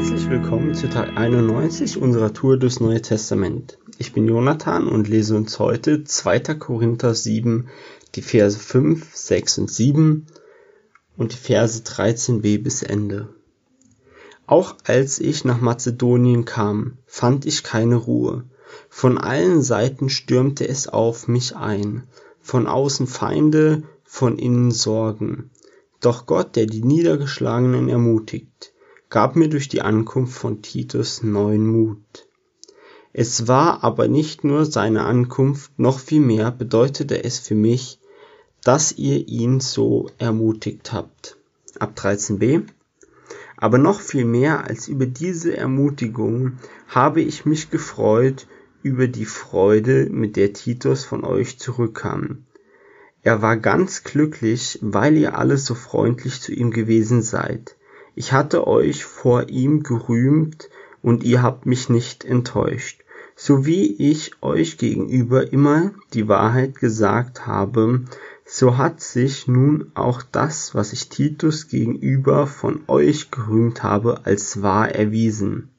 Herzlich willkommen zu Tag 91 unserer Tour durchs Neue Testament. Ich bin Jonathan und lese uns heute 2. Korinther 7, die Verse 5, 6 und 7 und die Verse 13b bis Ende. Auch als ich nach Mazedonien kam, fand ich keine Ruhe. Von allen Seiten stürmte es auf mich ein, von außen Feinde, von innen Sorgen. Doch Gott, der die Niedergeschlagenen ermutigt, gab mir durch die Ankunft von Titus neuen Mut. Es war aber nicht nur seine Ankunft, noch vielmehr bedeutete es für mich, dass ihr ihn so ermutigt habt. Ab 13b. Aber noch viel mehr als über diese Ermutigung habe ich mich gefreut über die Freude, mit der Titus von euch zurückkam. Er war ganz glücklich, weil ihr alle so freundlich zu ihm gewesen seid. Ich hatte euch vor ihm gerühmt, und ihr habt mich nicht enttäuscht. So wie ich euch gegenüber immer die Wahrheit gesagt habe, so hat sich nun auch das, was ich Titus gegenüber von euch gerühmt habe, als wahr erwiesen.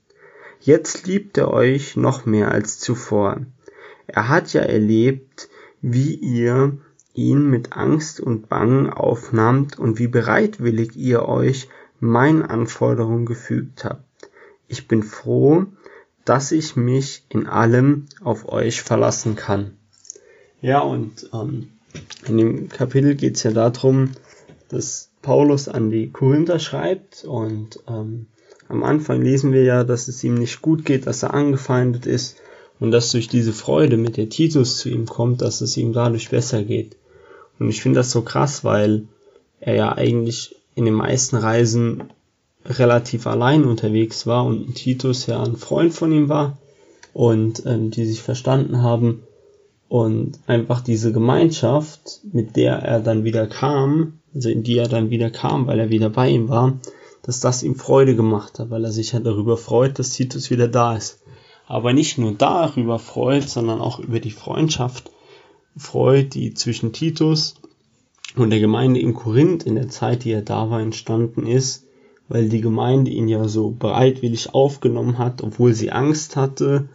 Jetzt liebt er euch noch mehr als zuvor. Er hat ja erlebt, wie ihr ihn mit Angst und Bangen aufnahmt und wie bereitwillig ihr euch meinen Anforderungen gefügt habt. Ich bin froh, dass ich mich in allem auf euch verlassen kann. Ja, und ähm, in dem Kapitel geht es ja darum, dass Paulus an die Korinther schreibt und ähm, am Anfang lesen wir ja, dass es ihm nicht gut geht, dass er angefeindet ist und dass durch diese Freude, mit der Titus zu ihm kommt, dass es ihm dadurch besser geht. Und ich finde das so krass, weil er ja eigentlich in den meisten Reisen relativ allein unterwegs war und Titus ja ein Freund von ihm war und ähm, die sich verstanden haben und einfach diese Gemeinschaft, mit der er dann wieder kam, also in die er dann wieder kam, weil er wieder bei ihm war, dass das ihm Freude gemacht hat, weil er sich ja darüber freut, dass Titus wieder da ist. Aber nicht nur darüber freut, sondern auch über die Freundschaft freut, die zwischen Titus und der Gemeinde in Korinth in der Zeit, die er da war, entstanden ist, weil die Gemeinde ihn ja so bereitwillig aufgenommen hat, obwohl sie Angst hatte,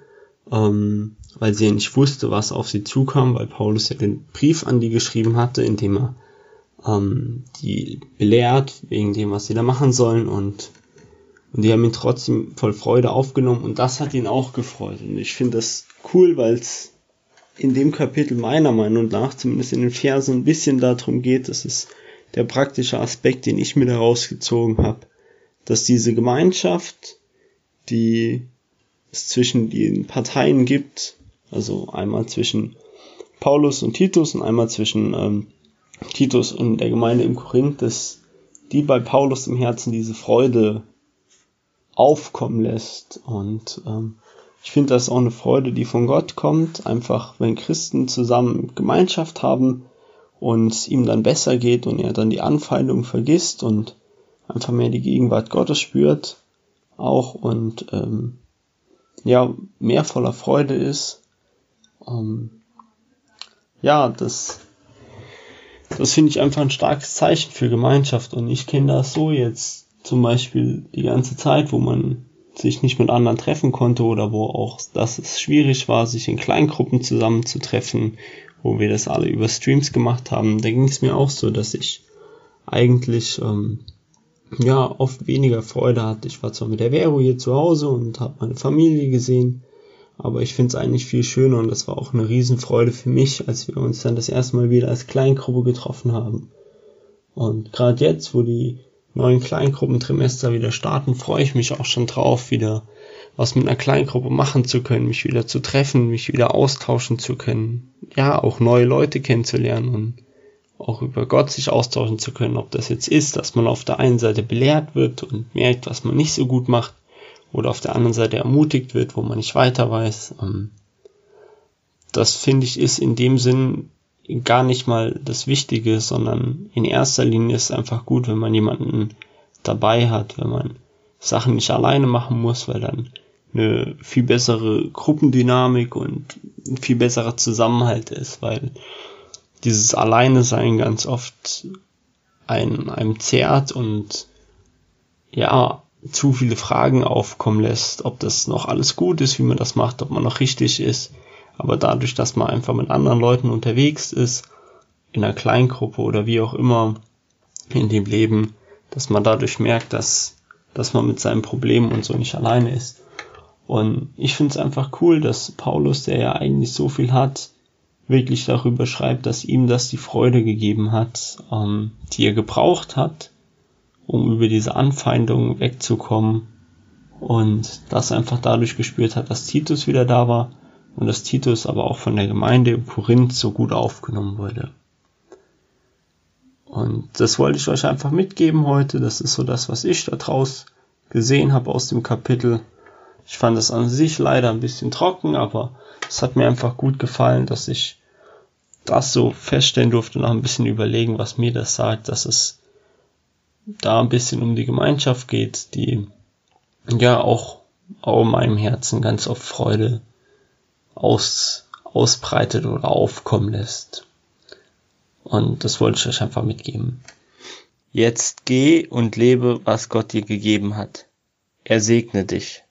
ähm, weil sie ja nicht wusste, was auf sie zukam, weil Paulus ja den Brief an die geschrieben hatte, in dem er ähm, die belehrt, wegen dem, was sie da machen sollen und, und die haben ihn trotzdem voll Freude aufgenommen und das hat ihn auch gefreut. Und ich finde das cool, weil es in dem Kapitel meiner Meinung nach, zumindest in den Versen, ein bisschen darum geht, das ist der praktische Aspekt, den ich mir da rausgezogen habe, dass diese Gemeinschaft, die es zwischen den Parteien gibt, also einmal zwischen Paulus und Titus und einmal zwischen ähm, Titus und der Gemeinde im Korinth, dass die bei Paulus im Herzen diese Freude aufkommen lässt und ähm, ich finde das auch eine Freude, die von Gott kommt, einfach wenn Christen zusammen Gemeinschaft haben und es ihm dann besser geht und er dann die Anfeindung vergisst und einfach mehr die Gegenwart Gottes spürt auch und ähm, ja mehr voller Freude ist. Ähm, ja, das das finde ich einfach ein starkes Zeichen für Gemeinschaft und ich kenne das so jetzt zum Beispiel die ganze Zeit, wo man sich nicht mit anderen treffen konnte oder wo auch dass es schwierig war, sich in Kleingruppen zusammenzutreffen, wo wir das alle über Streams gemacht haben, da ging es mir auch so, dass ich eigentlich ähm, ja oft weniger Freude hatte. Ich war zwar mit der Vero hier zu Hause und habe meine Familie gesehen, aber ich finde es eigentlich viel schöner und das war auch eine Riesenfreude für mich, als wir uns dann das erste Mal wieder als Kleingruppe getroffen haben. Und gerade jetzt, wo die neuen Kleingruppentrimester wieder starten, freue ich mich auch schon drauf, wieder was mit einer Kleingruppe machen zu können, mich wieder zu treffen, mich wieder austauschen zu können, ja, auch neue Leute kennenzulernen und auch über Gott sich austauschen zu können, ob das jetzt ist, dass man auf der einen Seite belehrt wird und merkt, was man nicht so gut macht, oder auf der anderen Seite ermutigt wird, wo man nicht weiter weiß. Ähm, das finde ich ist in dem Sinn gar nicht mal das Wichtige, sondern in erster Linie ist es einfach gut, wenn man jemanden dabei hat, wenn man Sachen nicht alleine machen muss, weil dann eine viel bessere Gruppendynamik und ein viel besserer Zusammenhalt ist, weil dieses Alleine sein ganz oft ein, einem zehrt und ja, zu viele Fragen aufkommen lässt, ob das noch alles gut ist, wie man das macht, ob man noch richtig ist. Aber dadurch, dass man einfach mit anderen Leuten unterwegs ist, in einer Kleingruppe oder wie auch immer in dem Leben, dass man dadurch merkt, dass, dass man mit seinen Problemen und so nicht alleine ist. Und ich finde es einfach cool, dass Paulus, der ja eigentlich so viel hat, wirklich darüber schreibt, dass ihm das die Freude gegeben hat, ähm, die er gebraucht hat, um über diese Anfeindungen wegzukommen und das einfach dadurch gespürt hat, dass Titus wieder da war und dass Titus aber auch von der Gemeinde im Korinth so gut aufgenommen wurde. Und das wollte ich euch einfach mitgeben heute. Das ist so das, was ich da draus gesehen habe aus dem Kapitel. Ich fand es an sich leider ein bisschen trocken, aber es hat mir einfach gut gefallen, dass ich das so feststellen durfte und auch ein bisschen überlegen, was mir das sagt, dass es da ein bisschen um die Gemeinschaft geht, die ja auch, auch in meinem Herzen ganz oft Freude aus, ausbreitet oder aufkommen lässt. Und das wollte ich euch einfach mitgeben. Jetzt geh und lebe, was Gott dir gegeben hat. Er segne dich.